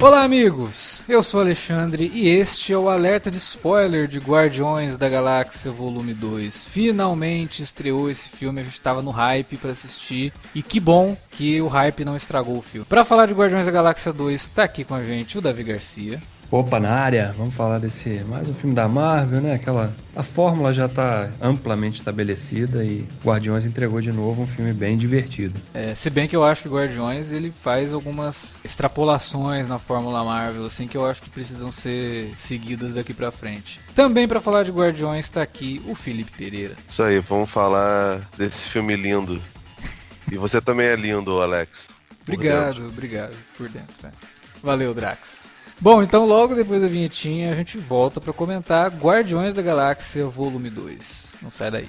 Olá, amigos! Eu sou Alexandre e este é o alerta de spoiler de Guardiões da Galáxia Volume 2. Finalmente estreou esse filme, a gente estava no hype para assistir e que bom que o hype não estragou o filme. Para falar de Guardiões da Galáxia 2, está aqui com a gente o Davi Garcia. Opa, na área, vamos falar desse mais um filme da Marvel, né? Aquela a fórmula já está amplamente estabelecida e Guardiões entregou de novo um filme bem divertido. É, se bem que eu acho que Guardiões ele faz algumas extrapolações na fórmula Marvel, assim que eu acho que precisam ser seguidas daqui para frente. Também para falar de Guardiões está aqui o Felipe Pereira. Isso aí, vamos falar desse filme lindo. E você também é lindo, Alex. Obrigado, obrigado por dentro. Né? Valeu, Drax. Bom, então logo depois da vinhetinha a gente volta para comentar Guardiões da Galáxia Volume 2. Não sai daí.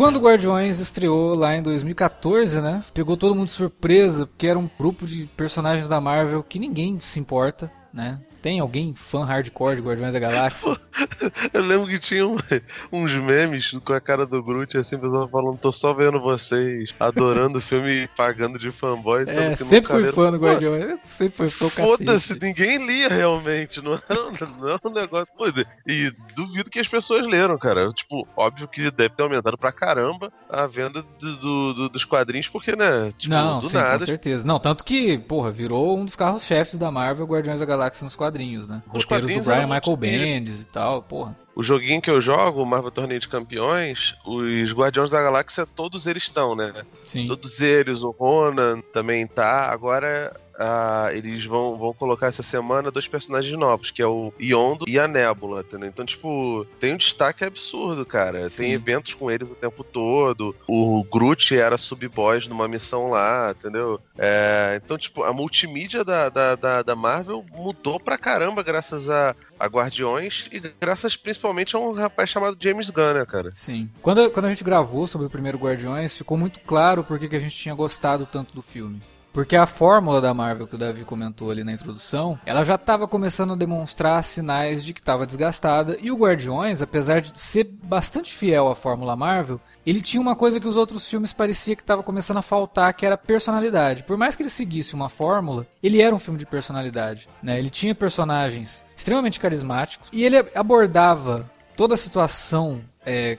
Quando Guardiões estreou lá em 2014, né? Pegou todo mundo de surpresa, porque era um grupo de personagens da Marvel que ninguém se importa, né? Tem alguém fã hardcore de Guardiões da Galáxia? Eu lembro que tinha um, uns memes com a cara do Groot, assim, pessoal falando, tô só vendo vocês, adorando o filme e pagando de fanboy. É, sempre fui fã do Guardiões, sempre foi fã Foda-se, ninguém lia realmente, não era, não era um negócio... Pô, e duvido que as pessoas leram, cara. Tipo, óbvio que deve ter aumentado pra caramba a venda do, do, do, dos quadrinhos, porque, né, tipo, não, do sim, nada... com certeza. Não, tanto que, porra, virou um dos carros-chefes da Marvel, Guardiões da Galáxia nos quadrinhos, né? Os Roteiros do Brian Michael Bendis e tal, porra. O joguinho que eu jogo, o Marvel Torneio de Campeões, os Guardiões da Galáxia, todos eles estão, né? Sim. Todos eles, o Ronan também tá. Agora ah, eles vão, vão colocar essa semana dois personagens novos, que é o Yondo e a Nebula, entendeu? Então, tipo, tem um destaque absurdo, cara. Sim. Tem eventos com eles o tempo todo. O Groot era sub-boss numa missão lá, entendeu? É, então, tipo, a multimídia da, da, da, da Marvel mudou pra caramba graças a, a Guardiões e graças principalmente a um rapaz chamado James Gunn, né, cara? Sim. Quando, quando a gente gravou sobre o primeiro Guardiões, ficou muito claro por que que a gente tinha gostado tanto do filme. Porque a fórmula da Marvel que o Davi comentou ali na introdução, ela já estava começando a demonstrar sinais de que estava desgastada. E o Guardiões, apesar de ser bastante fiel à fórmula Marvel, ele tinha uma coisa que os outros filmes parecia que estava começando a faltar, que era personalidade. Por mais que ele seguisse uma fórmula, ele era um filme de personalidade. Né? Ele tinha personagens extremamente carismáticos e ele abordava toda a situação é,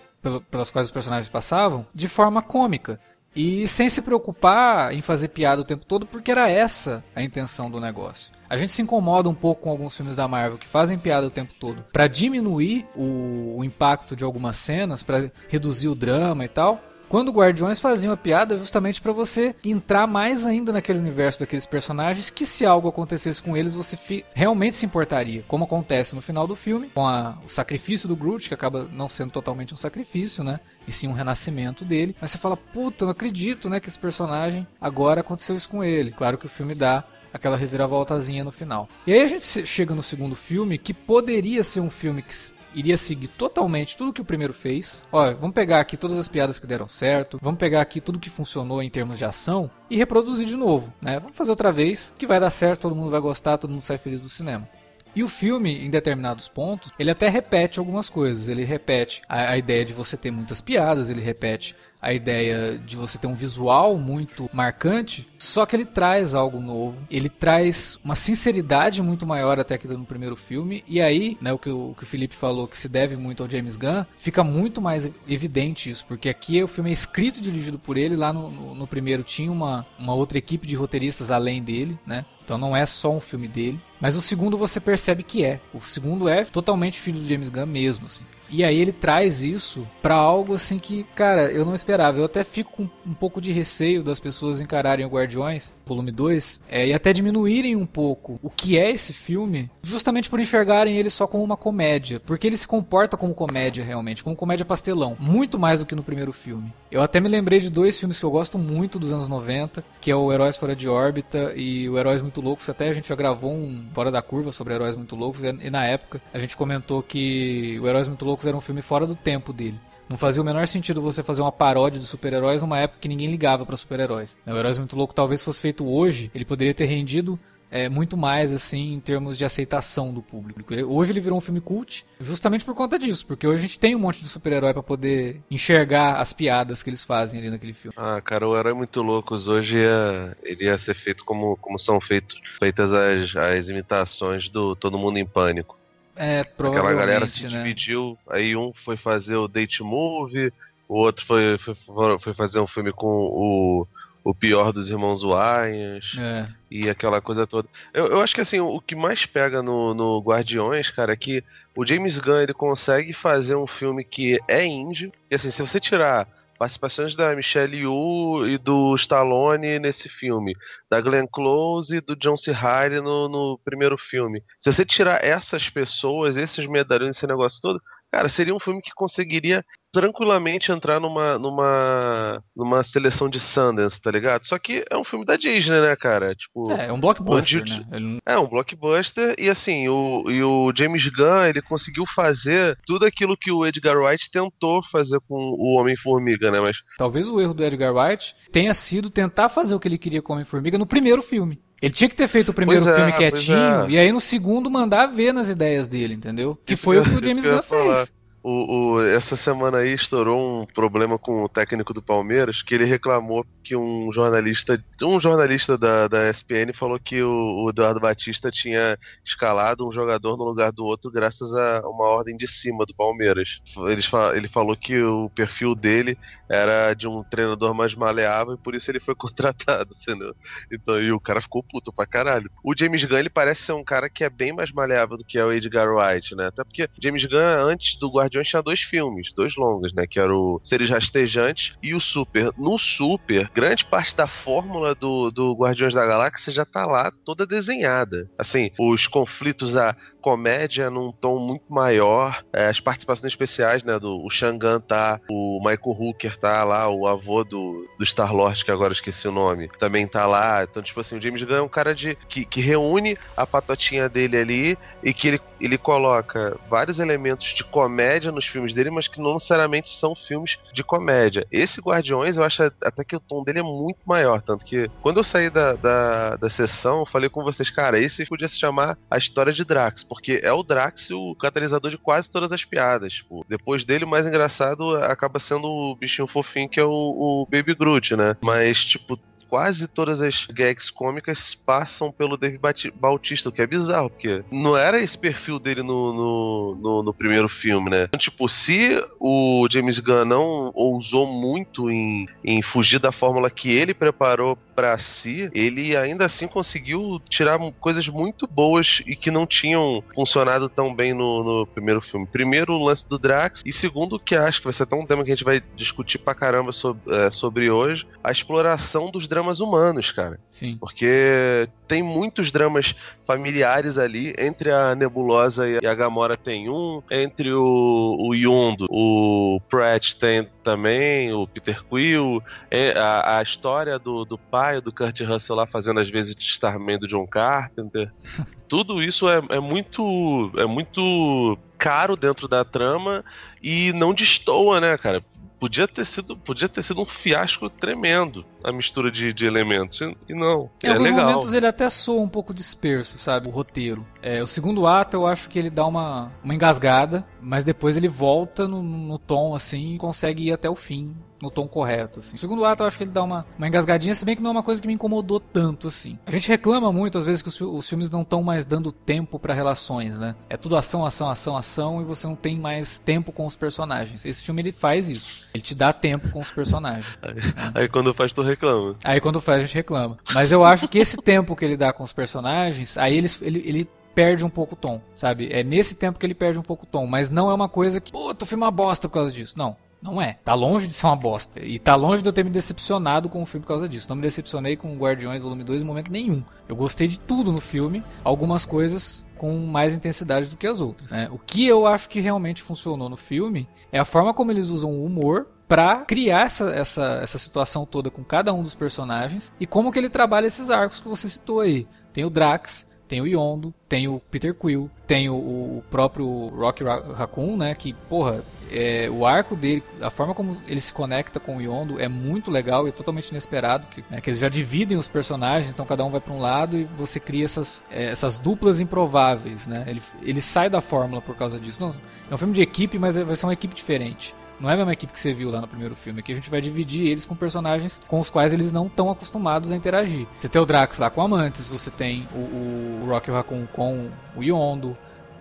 pelas quais os personagens passavam de forma cômica. E sem se preocupar em fazer piada o tempo todo, porque era essa a intenção do negócio. A gente se incomoda um pouco com alguns filmes da Marvel que fazem piada o tempo todo para diminuir o, o impacto de algumas cenas, para reduzir o drama e tal. Quando Guardiões faziam a piada justamente para você entrar mais ainda naquele universo daqueles personagens que se algo acontecesse com eles você realmente se importaria, como acontece no final do filme, com a, o sacrifício do Groot, que acaba não sendo totalmente um sacrifício, né? E sim um renascimento dele. Mas você fala, puta, não acredito, né, que esse personagem agora aconteceu isso com ele. Claro que o filme dá aquela reviravoltazinha no final. E aí a gente chega no segundo filme, que poderia ser um filme que iria seguir totalmente tudo que o primeiro fez. Olha, vamos pegar aqui todas as piadas que deram certo, vamos pegar aqui tudo que funcionou em termos de ação e reproduzir de novo, né? Vamos fazer outra vez, que vai dar certo, todo mundo vai gostar, todo mundo sai feliz do cinema. E o filme, em determinados pontos, ele até repete algumas coisas. Ele repete a, a, ideia de você ter muitas piadas, ele repete a ideia de você ter um visual muito marcante, só que ele traz algo novo, ele traz uma sinceridade muito maior até que no primeiro filme, e aí, né, o que o, o que o Felipe falou que se deve muito ao James Gunn, fica muito mais evidente isso, porque aqui o filme é escrito e dirigido por ele, lá no, no, no primeiro tinha uma, uma outra equipe de roteiristas além dele, né? Então não é só um filme dele. Mas o segundo você percebe que é. O segundo é totalmente filho do James Gunn mesmo, assim. E aí ele traz isso para algo assim que, cara, eu não esperava. Eu até fico com um pouco de receio das pessoas encararem o Guardiões, volume 2, é, e até diminuírem um pouco o que é esse filme, justamente por enxergarem ele só como uma comédia. Porque ele se comporta como comédia realmente, como comédia pastelão. Muito mais do que no primeiro filme. Eu até me lembrei de dois filmes que eu gosto muito dos anos 90, que é o Heróis Fora de Órbita e o Heróis Muito Loucos. Até a gente já gravou um Fora da Curva sobre Heróis Muito Loucos, e na época a gente comentou que o Heróis Muito Loucos era um filme fora do tempo dele. Não fazia o menor sentido você fazer uma paródia de super-heróis numa época que ninguém ligava para super-heróis. O Heróis Muito Louco talvez fosse feito hoje, ele poderia ter rendido é, muito mais assim em termos de aceitação do público. Hoje ele virou um filme cult justamente por conta disso, porque hoje a gente tem um monte de super-herói para poder enxergar as piadas que eles fazem ali naquele filme. Ah, cara, o Herói Muito Loucos hoje ia, ele ia ser feito como, como são feito, feitas as, as imitações do Todo Mundo em Pânico. É, provavelmente, Aquela galera se né? dividiu, aí um foi fazer o date movie, o outro foi, foi, foi fazer um filme com o, o pior dos irmãos Wayans É. e aquela coisa toda. Eu, eu acho que assim, o que mais pega no, no Guardiões, cara, é que o James Gunn ele consegue fazer um filme que é indie, e assim, se você tirar participações da Michelle Yeoh e do Stallone nesse filme, da Glenn Close e do John C. Reilly no, no primeiro filme. Se você tirar essas pessoas, esses medalhões, esse negócio todo, cara, seria um filme que conseguiria tranquilamente entrar numa, numa, numa seleção de Sundance, tá ligado? Só que é um filme da Disney, né, cara? Tipo, É, é um blockbuster, onde- né? Ele é um blockbuster e assim, o, e o James Gunn, ele conseguiu fazer tudo aquilo que o Edgar Wright tentou fazer com o Homem-Formiga, né? Mas Talvez o erro do Edgar Wright tenha sido tentar fazer o que ele queria com Homem-Formiga no primeiro filme. Ele tinha que ter feito o primeiro é, filme quietinho é. e aí no segundo mandar ver nas ideias dele, entendeu? Que Isso foi o que- o James que eu ia Gunn fez. O, o- essa semana aí estourou um problema com o técnico do Palmeiras que ele reclamou que um jornalista um jornalista da, da ESPN falou que o, o Eduardo Batista tinha escalado um jogador no lugar do outro graças a uma ordem de cima do Palmeiras. Ele falou que o perfil dele era de um treinador mais maleável e por isso ele foi contratado, entendeu? Então, e o cara ficou puto pra caralho. O James Gunn, ele parece ser um cara que é bem mais maleável do que é o Edgar Wright, né? Até porque James Gunn, antes do Guardiões, tinha dois filmes, dois longas, né? Que era o Seres Rastejantes e o Super. No Super, grande parte da fórmula do, do Guardiões da Galáxia já tá lá toda desenhada. Assim, os conflitos, a comédia num tom muito maior, é, as participações especiais, né? Do, o Shangan tá, o Michael Hooker tá lá, o avô do, do Star-Lord, que agora esqueci o nome, também tá lá. Então, tipo assim, o James Gunn é um cara de, que, que reúne a patotinha dele ali e que ele, ele coloca vários elementos de comédia nos filmes dele, mas que não necessariamente são filmes de comédia. Esse Guardiões, eu acho até que o tom dele é muito maior, tanto que quando eu saí da, da, da sessão, eu falei com vocês, cara, esse podia se chamar A História de Drax, porque é o Drax o catalisador de quase todas as piadas. Tipo, depois dele, o mais engraçado acaba sendo o bichinho fofinho que é o, o Baby Groot, né? Mas, tipo, quase todas as gags cômicas passam pelo Dave Bautista, o que é bizarro, porque não era esse perfil dele no, no, no- no primeiro filme, né? Então, tipo, se o James Gunn não ousou muito em, em fugir da fórmula que ele preparou pra si, ele ainda assim conseguiu tirar coisas muito boas e que não tinham funcionado tão bem no, no primeiro filme. Primeiro, o lance do Drax, e segundo, que acho que vai ser até um tema que a gente vai discutir pra caramba sobre, eh, sobre hoje, a exploração dos dramas humanos, cara. Sim. Porque tem muitos dramas familiares ali. Entre a Nebulosa e a Gamora tem um. Entre o, o Yondo, o Pratt tem também, o Peter Quill. a, a história do, do pai do Kurt Russell lá fazendo as vezes de Starman do John Carpenter. Tudo isso é, é muito é muito caro dentro da trama e não destoa, né, cara? Podia ter sido, podia ter sido um fiasco tremendo a mistura de, de elementos. E e não. Em é alguns legal. momentos ele até soa um pouco disperso, sabe? O roteiro. É, o segundo ato eu acho que ele dá uma, uma engasgada, mas depois ele volta no, no tom assim e consegue ir até o fim no tom correto. Assim. O segundo ato eu acho que ele dá uma, uma engasgadinha, se bem que não é uma coisa que me incomodou tanto assim. A gente reclama muito às vezes que os, os filmes não estão mais dando tempo para relações, né? É tudo ação, ação, ação, ação e você não tem mais tempo com os personagens. Esse filme ele faz isso. Ele te dá tempo com os personagens. Aí, aí quando faz, tu reclama. Aí quando faz, a gente reclama. Mas eu acho que esse tempo que ele dá com os personagens, aí ele, ele, ele perde um pouco o tom, sabe? É nesse tempo que ele perde um pouco o tom, mas não é uma coisa que, puta, o filme é uma bosta por causa disso. Não. Não é. Tá longe de ser uma bosta. E tá longe de eu ter me decepcionado com o filme por causa disso. Não me decepcionei com Guardiões Volume 2 em momento nenhum. Eu gostei de tudo no filme. Algumas coisas com mais intensidade do que as outras. Né? O que eu acho que realmente funcionou no filme é a forma como eles usam o humor para criar essa, essa, essa situação toda com cada um dos personagens e como que ele trabalha esses arcos que você citou aí. Tem o Drax, tem o Yondo, tem o Peter Quill, tem o, o próprio Rocky Raccoon, né? Que, porra, é, o arco dele, a forma como ele se conecta com o Yondo é muito legal e é totalmente inesperado. Que, né, que eles já dividem os personagens, então cada um vai para um lado e você cria essas, é, essas duplas improváveis, né? Ele, ele sai da fórmula por causa disso. Não, é um filme de equipe, mas vai ser uma equipe diferente. Não é a mesma equipe que você viu lá no primeiro filme. Aqui a gente vai dividir eles com personagens com os quais eles não estão acostumados a interagir. Você tem o Drax lá com Amantes, você tem o, o Rocky Raccoon com o Yondo.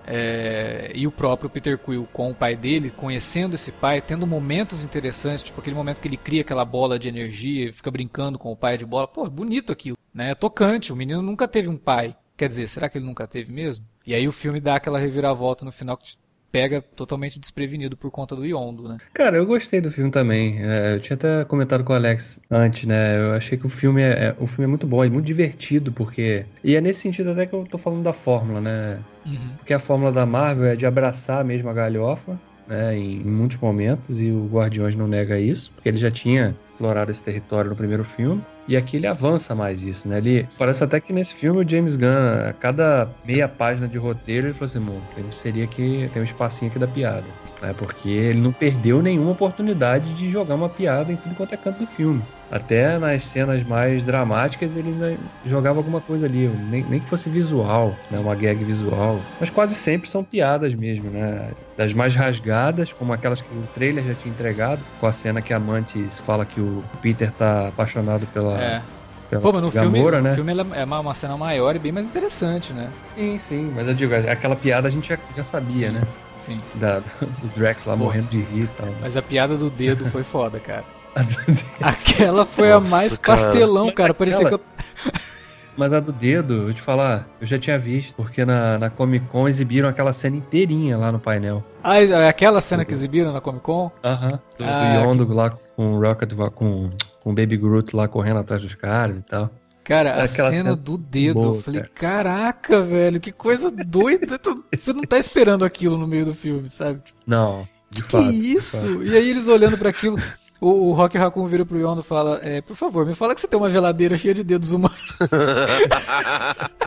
É, e o próprio Peter Quill com o pai dele, conhecendo esse pai, tendo momentos interessantes, tipo aquele momento que ele cria aquela bola de energia fica brincando com o pai de bola. Pô, bonito aquilo, né? É tocante. O menino nunca teve um pai. Quer dizer, será que ele nunca teve mesmo? E aí o filme dá aquela reviravolta no final que pega totalmente desprevenido por conta do Yondo, né? Cara, eu gostei do filme também. É, eu tinha até comentado com o Alex antes, né? Eu achei que o filme é, é, o filme é muito bom, é muito divertido, porque. E é nesse sentido até que eu tô falando da fórmula, né? Uhum. Porque a fórmula da Marvel é de abraçar mesmo a galhofa, né? Em, em muitos momentos, e o Guardiões não nega isso, porque ele já tinha explorado esse território no primeiro filme. E aqui ele avança mais isso, né? Ele parece até que nesse filme o James Gunn, a cada meia página de roteiro, ele falou assim: Bom, seria que tem um espacinho aqui da piada. Né? Porque ele não perdeu nenhuma oportunidade de jogar uma piada em tudo quanto é canto do filme. Até nas cenas mais dramáticas ele ainda jogava alguma coisa ali, nem, nem que fosse visual, né, uma gag visual. Mas quase sempre são piadas mesmo, né? Das mais rasgadas, como aquelas que o trailer já tinha entregado, com a cena que a Mantis fala que o Peter tá apaixonado pela. É. Pô, mas no Gamora, filme, né? filme é uma cena maior e bem mais interessante, né? Sim, sim. Mas eu digo, aquela piada a gente já, já sabia, sim, né? Sim. Da, do Drax lá Pô, morrendo de rir e tal. Mas a piada do dedo foi foda, cara. Aquela foi Nossa, a mais cara. pastelão, cara. Parecia Aquela... que eu. Mas a do dedo, eu te falar, eu já tinha visto, porque na, na Comic Con exibiram aquela cena inteirinha lá no painel. Ah, é aquela cena que exibiram na Comic Con? Aham. Uh -huh. Do, ah, do Yondo que... lá com o Rocket, com, com o Baby Groot lá correndo atrás dos caras e tal. Cara, a cena, cena, do dedo, boa, eu falei, cara. caraca, velho, que coisa doida. Você não tá esperando aquilo no meio do filme, sabe? Não. De que fato, que isso? E aí eles olhando para aquilo, o, o Rock Raccoon vira pro Yondo e fala: é, Por favor, me fala que você tem uma geladeira cheia de dedos humanos.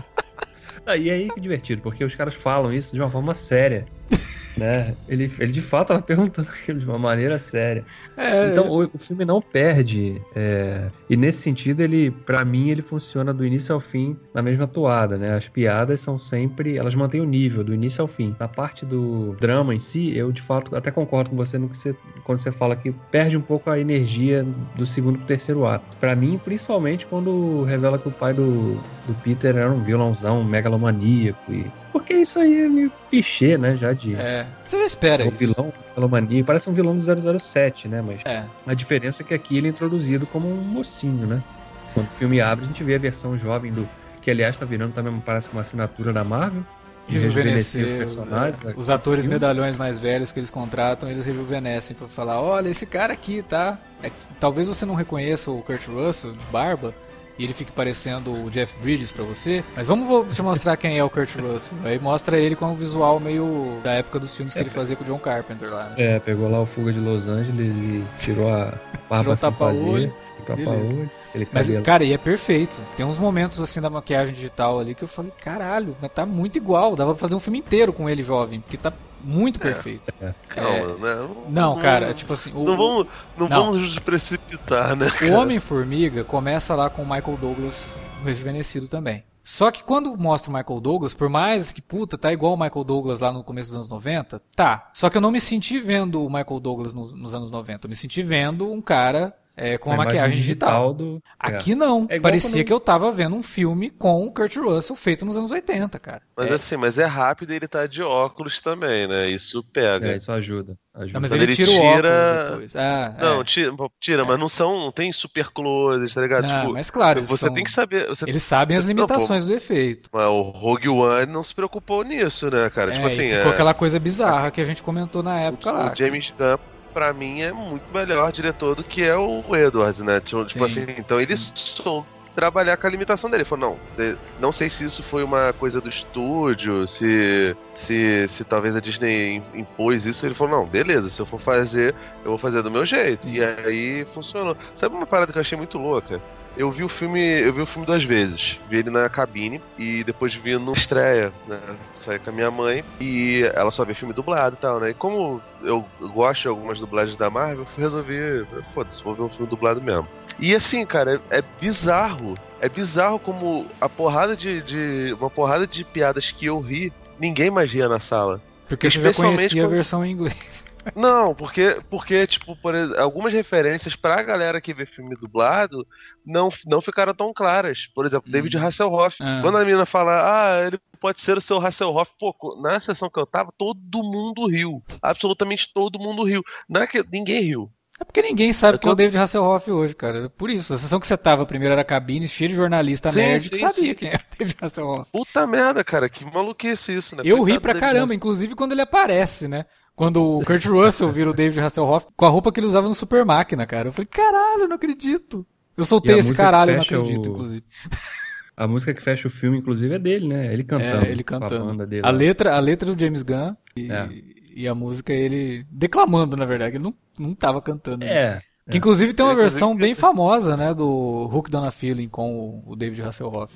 ah, e aí que divertido, porque os caras falam isso de uma forma séria né? Ele, ele de fato estava perguntando aquilo de uma maneira séria. É, então o, o, filme não perde. É, e nesse sentido, ele, para mim, ele funciona do início ao fim na mesma toada, né? As piadas são sempre. Elas mantêm o nível do início ao fim. Na parte do drama em si, eu de fato até concordo com você no que você, quando você fala que perde um pouco a energia do segundo pro terceiro ato. Para mim, principalmente quando revela que o pai do, do Peter era um vilãozão megalomaníaco e porque isso aí é meio clichê, né? Já de. É. Você já espera é isso. vilão, mania. Parece um vilão do 007, né? Mas é. a diferença é que aqui ele é introduzido como um mocinho, né? Quando o filme abre, a gente vê a versão jovem do. Que aliás tá virando também, parece uma assinatura da Marvel. Rejuvenescer os personagens. É, os atores medalhões mais velhos que eles contratam, eles rejuvenescem para falar: olha, esse cara aqui, tá? É, talvez você não reconheça o Kurt Russell de barba, e ele fique parecendo o Jeff Bridges para você. Mas vamos te mostrar quem é o Kurt Russell. Aí mostra ele com um visual meio da época dos filmes que ele fazia com o John Carpenter lá. Né? É, pegou lá o Fuga de Los Angeles e tirou a barba tirou tapa-olho. Tapa-olho. Mas, cara, e é perfeito. Tem uns momentos assim da maquiagem digital ali que eu falei, caralho, mas tá muito igual. Dava pra fazer um filme inteiro com ele jovem, porque tá muito é. perfeito. É. Calma, é... né? Não, cara, tipo assim. O... Não, vamos, não, não, vamos nos precipitar, né? O Homem-Formiga começa lá com o Michael Douglas rejuvenescido também. Só que quando mostra o Michael Douglas, por mais que, puta, tá igual o Michael Douglas lá no começo dos anos 90, tá. Só que eu não me senti vendo o Michael Douglas nos, nos anos 90. Eu me senti vendo um cara é, com a, uma maquiagem digital. do... Aqui é. não. É Parecia quando... que eu tava vendo um filme com o Kurt Russell feito nos anos 80, cara. Mas é. assim, mas é rápido e ele tá de óculos também, né? Isso pega. É, isso ajuda. ajuda. Não, mas ele, ele, tira o óculos depois. Ah, não, é. tira, tira mas não são, não tem super close, tá ligado? Não, tipo, mas claro, você são... tem que saber. Você... Eles sabem as limitações não, do efeito. Mas o Rogue One não se preocupou nisso, né, cara? É, tipo assim. Ficou aquela coisa bizarra que a gente comentou na época o, lá. O James Gunn para mim é muito melhor diretor do que é o Edwards, né? Tipo, tipo assim, então ele soube trabalhar com a limitação dele. Ele falou, não, não sei se isso foi uma coisa do estúdio, se, se, se talvez a Disney impôs isso. Ele falou, não, beleza, se eu for fazer, eu vou fazer do meu jeito. Sim. E aí funcionou. Sabe uma parada que eu achei muito louca? Eu vi o filme, eu vi o filme duas vezes. Vi ele na cabine e depois vi no estreia, né? Saí com a minha mãe e ela só vê filme dublado e tal, né? E como eu gosto de algumas dublagens da Marvel, eu resolvi, foda-se, vou ver um filme dublado mesmo. E assim, cara, é, é bizarro. É bizarro como a porrada de, de, uma porrada de piadas que eu ri, ninguém mais ria na sala. Porque você já conhecia quando... a versão em inglês. Não, porque, porque tipo, por exemplo, algumas referências pra galera que vê filme dublado não, não ficaram tão claras. Por exemplo, hum. David Hasselhoff. Ah. Quando a menina fala, ah, ele pode ser o seu Hasselhoff, pô, na sessão que eu tava, todo mundo riu. Absolutamente todo mundo riu. Não é que ninguém riu. É porque ninguém sabe quem é o David Hasselhoff hoje, cara. Por isso, a sessão que você tava primeiro era cabine, cheio de jornalista sim, nerd sim, que sabia sim. quem era o David Hasselhoff. Puta merda, cara, que maluquice isso, né? Eu Coitado ri pra caramba, inclusive quando ele aparece, né? Quando o Kurt Russell vira o David Hasselhoff com a roupa que ele usava no Super Máquina, cara. Eu falei, caralho, eu não acredito. Eu soltei esse caralho, eu não acredito, o... inclusive. A música que fecha o filme, inclusive, é dele, né? Ele cantando. É, ele cantando. A, dele, a letra, a letra do James Gunn e, é. e a música é ele declamando, na verdade. Ele não, não tava cantando. É. Né? Que inclusive tem uma versão bem famosa, né? Do Hook Donna Feeling com o David Hasselhoff.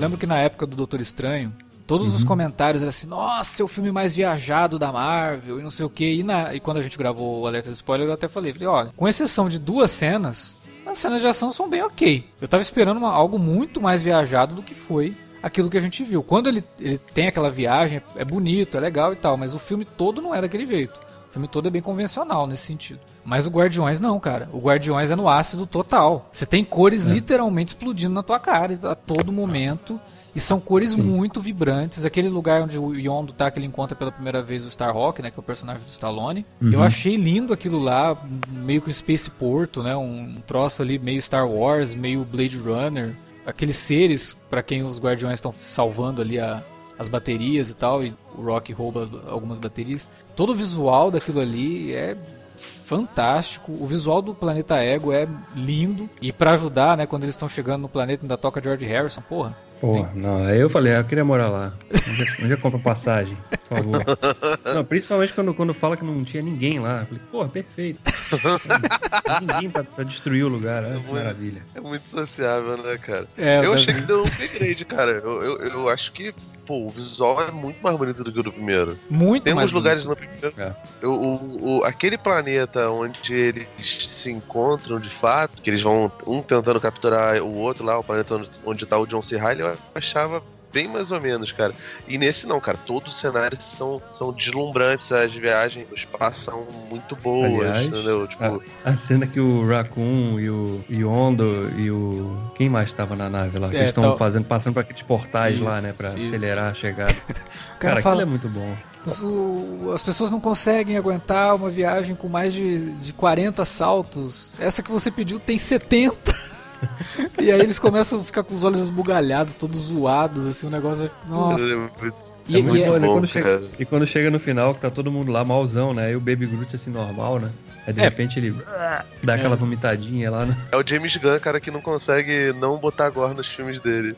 Lembro que na época do Doutor Estranho, todos uhum. os comentários eram assim, nossa, é o filme mais viajado da Marvel e não sei o que. E, na, e quando a gente gravou o Alerta de Spoiler, eu até falei, falei, olha, com exceção de duas cenas, as cenas de ação são bem ok. Eu tava esperando uma, algo muito mais viajado do que foi aquilo que a gente viu. Quando ele, ele tem aquela viagem, é bonito, é legal e tal, mas o filme todo não é daquele jeito. O filme todo é bem convencional nesse sentido. Mas o Guardiões não, cara. O Guardiões é no ácido total. Você tem cores é. literalmente explodindo na tua cara a todo momento. E são cores Sim. muito vibrantes. Aquele lugar onde o Yondo tá, que ele encontra pela primeira vez o Starhawk, né? Que é o personagem do Stallone. Uhum. Eu achei lindo aquilo lá, meio que um Space Porto, né? Um troço ali meio Star Wars, meio Blade Runner. Aqueles seres, para quem os Guardiões estão salvando ali a, as baterias e tal, e o Rock rouba algumas baterias. Todo o visual daquilo ali é fantástico. O visual do Planeta Ego é lindo. E para ajudar, né, quando eles estão chegando no planeta, ainda toca George Harrison, porra. Porra, não, aí eu falei, ah, eu queria morar lá. Onde, é compra passagem, por favor? Não, principalmente quando, quando fala que não tinha ninguém lá. Eu falei, porra, perfeito. ninguém pra, pra, destruir o lugar, é, é muito, maravilha. É muito sociável, né, cara? É, eu achei que deu um upgrade, cara. Eu, eu, eu acho que pô, o visual é muito mais bonito do que o do primeiro. Muito Tem mais lugares bonito. no primeiro. É. Eu, o, o, aquele planeta onde eles se encontram de fato, que eles vão um tentando capturar o outro lá, o planeta onde, onde tá o John C. Reilly, eu achava bem mais ou menos, cara. E nesse não, cara, todos os cenários são, são deslumbrantes, as viagens no espaço são muito boas, Aliás, entendeu? Tipo... A, a, cena que o Raccoon e o Yondo e o. Quem mais estava na nave lá? É, que eles estão fazendo, passando por aqueles portais isso, lá, né? Pra isso. acelerar a chegada. cara, cara fala... aquilo é muito bom. as pessoas não conseguem aguentar uma viagem com mais de, de 40 saltos. Essa que você pediu tem 70 e aí eles começam a ficar com os olhos esbugalhados, todos zoados, assim, o negócio vai. Nossa. É e, muito e, é bom, quando chega, e quando chega no final, que tá todo mundo lá malzão, né? E o Baby Groot assim, normal, né? Aí de é. repente ele dá aquela é. vomitadinha lá, né? É o James Gunn, cara, que não consegue não botar gore nos filmes dele.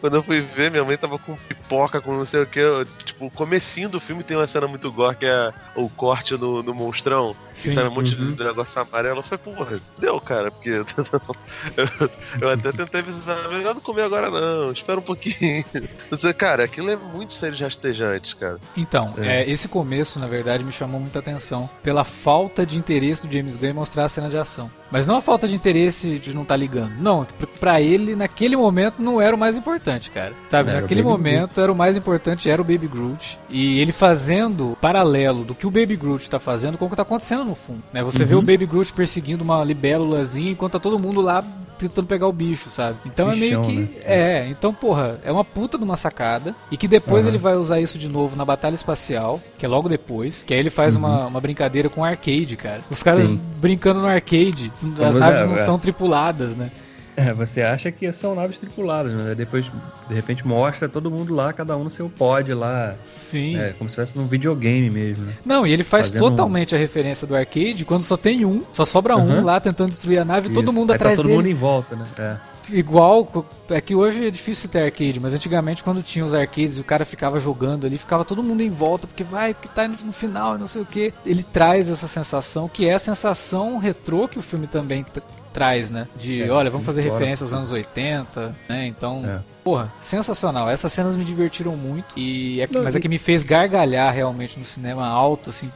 Quando eu fui ver, minha mãe tava com pipoca, com não sei o que. Tipo, o comecinho do filme tem uma cena muito gore, que é o corte no, no monstrão. Sim. Que sai um monte uhum. de negócio amarelo. Eu falei, porra, deu, cara, porque. eu, eu, até tentei avisar, melhor não comer agora não, espera um pouquinho. Você, cara, aquilo é muito sério rastejante, cara. Então, é. É, esse começo, na verdade, me chamou muita atenção pela falta de interesse do James Gunn em mostrar a cena de ação. Mas não a falta de interesse de não estar tá ligando. Não, para ele, naquele momento, não era o mais importante, cara. Sabe? Era naquele momento, era o mais importante, era o Baby Groot. E ele fazendo paralelo do que o Baby Groot tá fazendo com o que tá acontecendo no fundo. Né? Você uhum. vê o Baby Groot perseguindo uma libélulazinha enquanto tá todo mundo lá tentando pegar o bicho, sabe? Então Bichão, é meio que. Né? É, então, porra, é uma puta de uma sacada. E que depois uhum. ele vai usar isso de novo na Batalha Espacial, que é logo depois. Que aí ele faz uhum. uma, uma brincadeira com arcade, cara. Os caras Sim. brincando no arcade, as naves é, não é. são tripuladas, né? É, você acha que são naves tripuladas, mas depois, de repente, mostra todo mundo lá, cada um no seu pod lá. Sim. É, como se fosse num videogame mesmo, né? Não, e ele faz Fazendo totalmente um... a referência do arcade quando só tem um, só sobra uhum. um lá tentando destruir a nave e todo mundo Aí tá atrás tá todo dele. todo mundo em volta, né? É igual. É que hoje é difícil ter arcade, mas antigamente quando tinha os arcades e o cara ficava jogando ali, ficava todo mundo em volta, porque vai, porque tá no final e não sei o que. Ele traz essa sensação, que é a sensação retrô que o filme também traz, né? De, é, olha, vamos fazer referência aos anos 80, né? Então, é. porra, sensacional. Essas cenas me divertiram muito, e é, mas é que me fez gargalhar realmente no cinema alto, assim,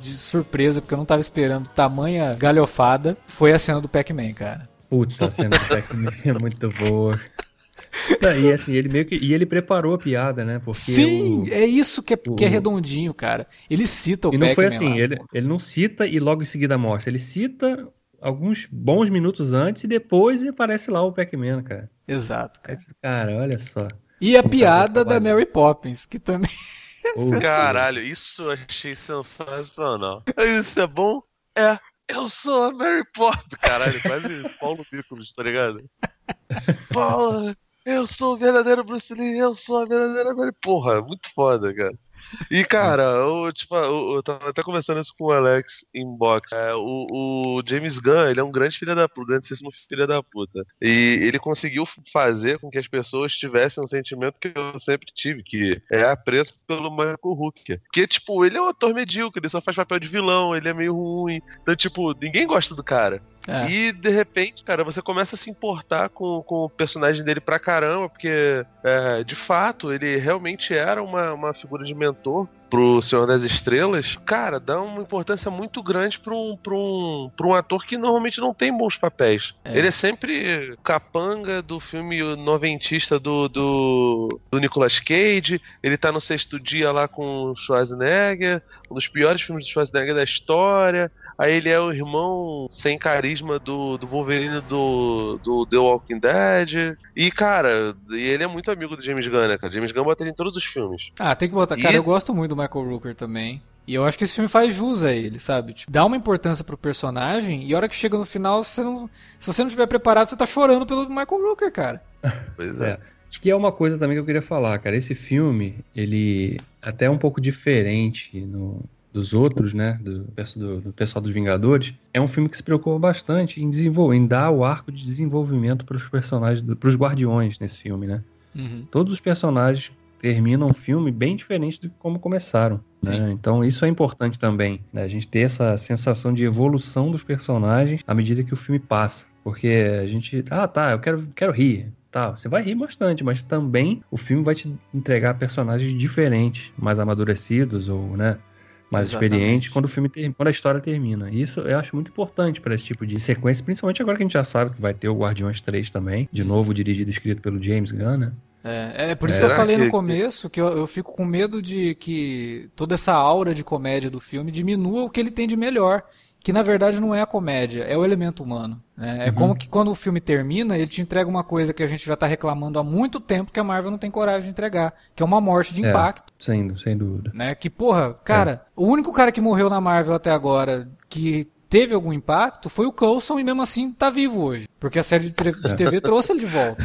de surpresa, porque eu não tava esperando tamanha galhofada, foi a cena do Pac-Man, cara. Puta, a cena do Pac-Man é muito boa. Não, e assim, ele meio que. E ele preparou a piada, né? Porque Sim, o, é isso que é, o, que é redondinho, cara. Ele cita o E não foi assim, ele, ele não cita e logo em seguida mostra. Ele cita alguns bons minutos antes e depois aparece lá o Pac-Man, cara. Exato. Cara. cara, olha só. E a piada da Mary Poppins, que também. É Caralho, isso eu achei sensacional. Isso é bom? É. Eu sou a Mary Poppins. Caralho, quase Paulo Pickles, tá ligado? Paulo, eu sou o verdadeiro Bruce Lee, eu sou a verdadeira Mary. Porra, muito foda, cara. E, cara, eu, tipo, eu, eu tava até conversando isso com o Alex inbox. É, o, o, James Gunn, ele é um grande filho da puta, grandíssimo filho da puta. E ele conseguiu fazer com que as pessoas tivessem um sentimento que eu sempre tive, que é apreço pelo Michael Hooker. Que, tipo, ele é um ator medíocre, ele só faz papel de vilão, ele é meio ruim. Então, tipo, ninguém gosta do cara. É. E de repente, cara, você começa a se importar com, com o personagem dele pra caramba, porque é, de fato ele realmente era uma, uma figura de mentor pro Senhor das Estrelas, cara, dá uma importância muito grande pra um, pra um, pra um ator que normalmente não tem bons papéis. É. Ele é sempre capanga do filme noventista do, do, do Nicolas Cage, ele tá no sexto dia lá com o Schwarzenegger, um dos piores filmes do Schwarzenegger da história. Aí ele é o irmão sem carisma do, do Wolverine do, do The Walking Dead. E, cara, ele é muito amigo do James Gunn, né, cara? James Gunn bota ele em todos os filmes. Ah, tem que botar. Cara, eu gosto muito do Michael Rooker também. E eu acho que esse filme faz jus a ele, sabe? Tipo, dá uma importância pro personagem e a hora que chega no final, você não, se você não estiver preparado, você tá chorando pelo Michael Rooker, cara. Pois é. é. Que é uma coisa também que eu queria falar, cara. Esse filme, ele até é um pouco diferente no, dos outros, né, do, do, do, pessoal dos Vingadores, é um filme que se preocupa bastante em desenvolver, em dar o arco de desenvolvimento para os personagens, para os Guardiões nesse filme, né? Uhum. Todos os personagens terminam o filme bem diferente do que como começaram. Né? Então isso é importante também, né? a gente ter essa sensação de evolução dos personagens à medida que o filme passa. Porque a gente, ah tá, eu quero, quero rir, tá, você vai rir bastante, mas também o filme vai te entregar personagens diferentes, mais amadurecidos ou, né, mais Exatamente. experiente quando o filme ter, quando a história termina. Isso eu acho muito importante para esse tipo de sequência, principalmente agora que a gente já sabe que vai ter o Guardiões 3 também, de novo dirigido e escrito pelo James Gunn, né? É, é por isso que eu falei no começo que eu, eu, fico com medo de que toda essa aura de comédia do filme diminua o que ele tem de melhor que na verdade não é a comédia, é o elemento humano. Né? É uhum. como que quando o filme termina, ele te entrega uma coisa que a gente já está reclamando há muito tempo que a Marvel não tem coragem de entregar, que é uma morte de é, impacto. É, sem, sem dúvida. Né? Que, porra, cara, é. o único cara que morreu na Marvel até agora que teve algum impacto foi o Coulson e mesmo assim tá vivo hoje. Porque a série de, de TV trouxe ele de volta.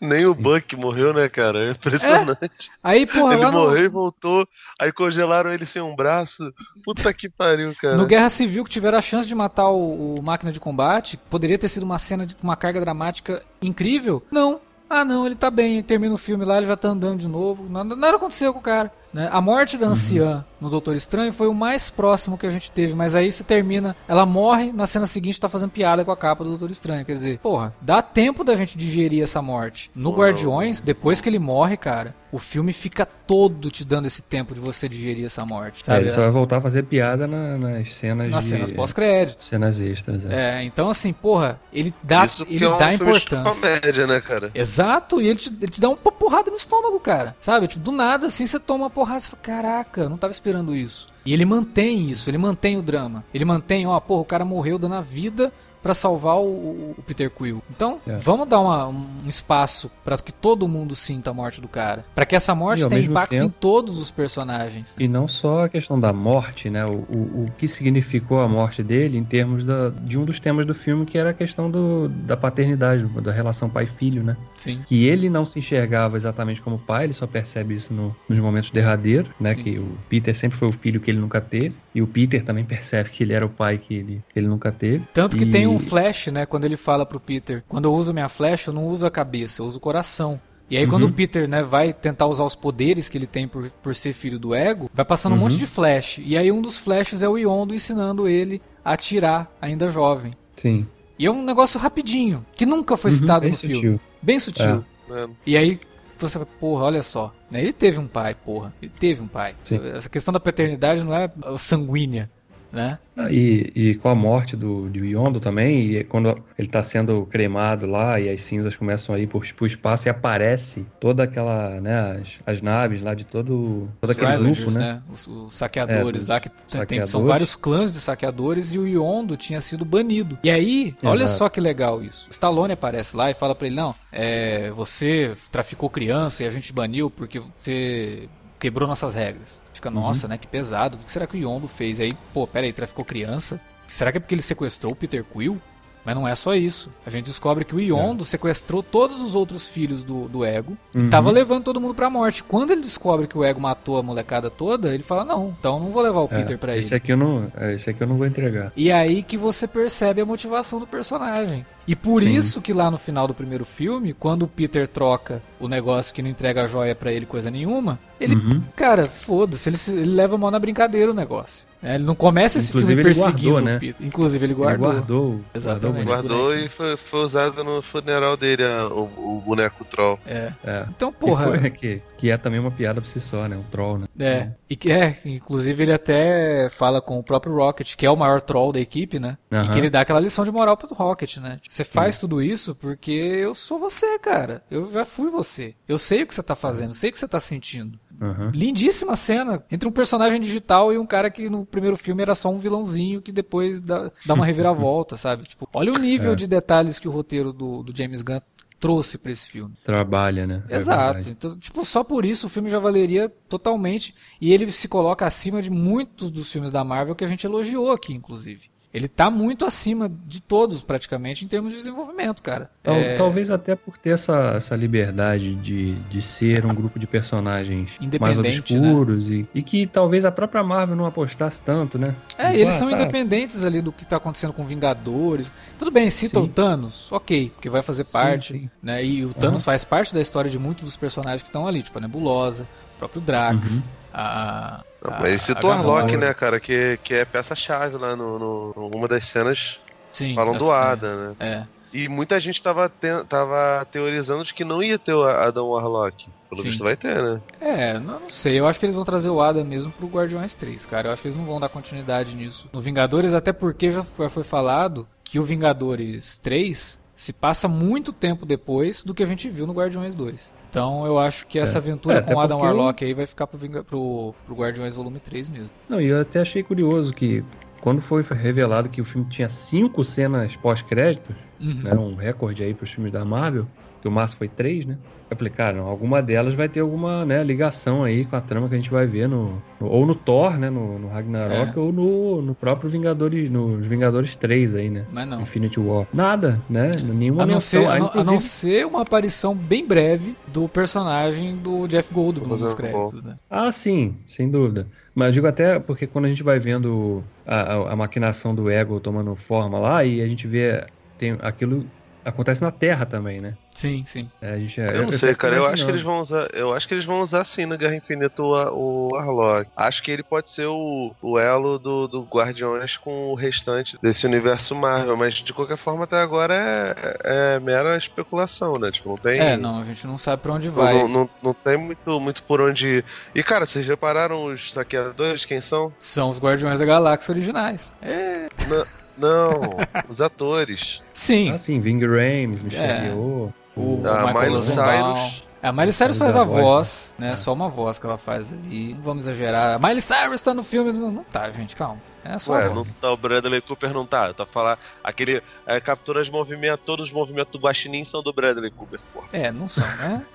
Nem o Buck morreu, né, cara? É impressionante. É. Aí, porra, ele morreu no... e voltou, aí congelaram ele sem um braço. Puta que pariu, cara. No Guerra Civil, que tiveram a chance de matar o, o máquina de combate, poderia ter sido uma cena de uma carga dramática incrível. Não, Ah, não, ele tá bem, ele termina o filme lá, ele já tá andando de novo. Nada, nada aconteceu com o cara. Né? A morte da anciã uhum. no Doutor Estranho foi o mais próximo que a gente teve, mas aí se termina, ela morre, na cena seguinte tá fazendo piada com a capa do Doutor Estranho. Quer dizer, porra, dá tempo da gente digerir essa morte. No Guardiões, depois que ele morre, cara, o filme fica todo te dando esse tempo de você digerir essa morte. Sabe? É, ele só vai voltar a fazer piada na, nas cenas Nas de... cenas pós-crédito. Cenas extras, é. é. então assim, porra, ele dá, Isso ele é dá importância. Comédia, né, cara? Exato, e ele te, ele te dá uma porrada no estômago, cara. Sabe? Tipo, do nada, assim, você toma uma porrada fala, caraca, não tava esperando isso. E ele mantém isso, ele mantém o drama. Ele mantém, ó, porra, o cara morreu dando a vida para salvar o, o, Peter Quill. Então, é. vamos dar uma, um espaço para que todo mundo sinta a morte do cara. para que essa morte tenha impacto tempo, em todos os personagens. E não só a questão da morte, né? O, o, o que significou a morte dele em termos da, de um dos temas do filme, que era a questão do, da paternidade, da relação pai-filho, né? Sim. Que ele não se enxergava exatamente como pai, ele só percebe isso no, nos momentos derradeiros, né? Sim. Que o Peter sempre foi o filho que ele nunca teve. E o Peter também percebe que ele era o pai que ele, ele nunca teve. Tanto que e... tem um flash, né? Quando ele fala pro Peter, quando eu uso minha flecha, eu não uso a cabeça, eu uso o coração. E aí uhum. quando o Peter, né, vai tentar usar os poderes que ele tem por, por ser filho do ego, vai passando uhum. um monte uhum. de flash. E aí um dos flashes é o Yondo ensinando ele a atirar ainda jovem. Sim. E é um negócio rapidinho, que nunca foi uhum, citado no sutil. filme. Bem sutil. É. E aí você fala, porra, olha só. Né, ele teve um pai, porra. Ele teve um pai. Sim. Essa questão da paternidade não é sanguínea né? E, e com a morte do, do Yondo também, e quando ele está sendo cremado lá e as cinzas começam a ir pro, pro espaço e aparece toda aquela, né, as, as naves lá de todo, todo aquele grupo, né? né? Os, os saqueadores é, lá, que saqueadores. Tem, são vários clãs de saqueadores e o Yondo tinha sido banido. E aí, Exato. olha só que legal isso. O Stallone aparece lá e fala para ele, não, é, você traficou criança e a gente baniu porque você quebrou nossas regras. Fica, uhum. nossa, né? Que pesado. O que será que o Yondo fez? Aí, pô, pera aí, traficou criança? Será que é porque ele sequestrou o Peter Quill? Mas não é só isso. A gente descobre que o Yondo é. sequestrou todos os outros filhos do, do Ego uhum. e tava levando todo mundo pra morte. Quando ele descobre que o Ego matou a molecada toda, ele fala: Não, então não vou levar o é, Peter pra esse ele. Aqui eu não, é, esse aqui eu não vou entregar. E aí que você percebe a motivação do personagem. E por Sim. isso que lá no final do primeiro filme, quando o Peter troca o negócio que não entrega a joia para ele coisa nenhuma, ele, uhum. cara, foda-se, ele, ele, leva mal na brincadeira o negócio. É, ele não começa esse Inclusive, filme perseguindo guardou, né? o Peter. Inclusive ele guardou. Ele guardou. Exatamente. Guardou e foi, foi, usado no funeral dele, o, o boneco troll. É. é. Então, porra. Que, foi, que, que, é também uma piada por si só, né? Um troll, né? É. E que é, inclusive ele até fala com o próprio Rocket, que é o maior troll da equipe, né? Uhum. E que ele dá aquela lição de moral pro Rocket, né? Você faz tudo isso porque eu sou você, cara. Eu já fui você. Eu sei o que você tá fazendo, sei o que você tá sentindo. Uhum. Lindíssima cena entre um personagem digital e um cara que no primeiro filme era só um vilãozinho que depois dá, dá uma reviravolta, sabe? Tipo, olha o nível é. de detalhes que o roteiro do, do James Gunn trouxe para esse filme. Trabalha, né? É Exato. É então, tipo, só por isso o filme já valeria totalmente. E ele se coloca acima de muitos dos filmes da Marvel que a gente elogiou aqui, inclusive. Ele tá muito acima de todos, praticamente, em termos de desenvolvimento, cara. Tal, é... Talvez até por ter essa, essa liberdade de, de ser um grupo de personagens mais né? obscuros né? e, e que talvez a própria Marvel não apostasse tanto, né? É, eles ah, são tá. independentes ali do que tá acontecendo com Vingadores. Tudo bem, cita sim. o Thanos, ok, porque vai fazer sim, parte, sim. né? E o Thanos uhum. faz parte da história de muitos dos personagens que estão ali, tipo a Nebulosa, o próprio Drax, uhum. a não, mas citou o Arlok, né, cara, que, que é peça-chave lá no, no, numa das cenas Sim, falam do Ada, né? É. E muita gente tava, te, tava teorizando de que não ia ter o Adam Warlock. Pelo Sim. visto vai ter, né? É, não, não, sei. Eu acho que eles vão trazer o Adam mesmo pro Guardiões 3, cara. Eu acho que eles não vão dar continuidade nisso. No Vingadores, até porque já foi, foi falado que o Vingadores 3 se passa muito tempo depois do que a gente viu no Guardiões 2. Então eu acho que essa é. aventura é, com Adam Warlock eu... aí vai ficar pro, pro, pro Guardiões Volume 3 mesmo. Não, e eu até achei curioso que quando foi revelado que o filme tinha cinco cenas pós-créditos, uhum. né, um recorde aí pros filmes da Marvel, que o máximo foi três, né? Eu falei, cara, alguma delas vai ter alguma né, ligação aí com a trama que a gente vai ver no. no ou no Thor, né? No, no Ragnarok, é. ou no, no próprio Vingadores. Nos Vingadores 3 aí, né? Mas não. Infinity War. Nada, né? Nenhuma a não menção. Ser, a, não, inclusive... a não ser uma aparição bem breve do personagem do Jeff Goldblum nos créditos, né? Ah, sim, sem dúvida. Mas digo até porque quando a gente vai vendo a, a, a maquinação do ego tomando forma lá e a gente vê tem aquilo acontece na Terra também, né? Sim, sim. É, a gente, eu não sei, cara. Eu acho que eles vão usar. Eu acho que eles vão usar sim na Guerra Infinita o, o. Acho que ele pode ser o, o elo do, do Guardiões com o restante desse universo Marvel, mas de qualquer forma até agora é, é mera especulação, né? Tipo, não tem. É, não, a gente não sabe pra onde vai. Não, não, não tem muito, muito por onde ir. E cara, vocês repararam os saqueadores? Quem são? São os Guardiões da Galáxia originais. É. Não. Não, os atores. Sim. Ah, sim, Ving Rhames, Michelle é. Yeoh. O, a Miley Cyrus. É, a Miley Cyrus faz a voz, né? É. Só uma voz que ela faz ali. Não vamos exagerar. A Miley Cyrus tá no filme. Não, não tá, gente, calma. É só Ué, não tá o Bradley Cooper, não tá. Tá falar aquele. É, captura de movimento, todos os movimentos do Guaxinim são do Bradley Cooper, pô. É, não são, né?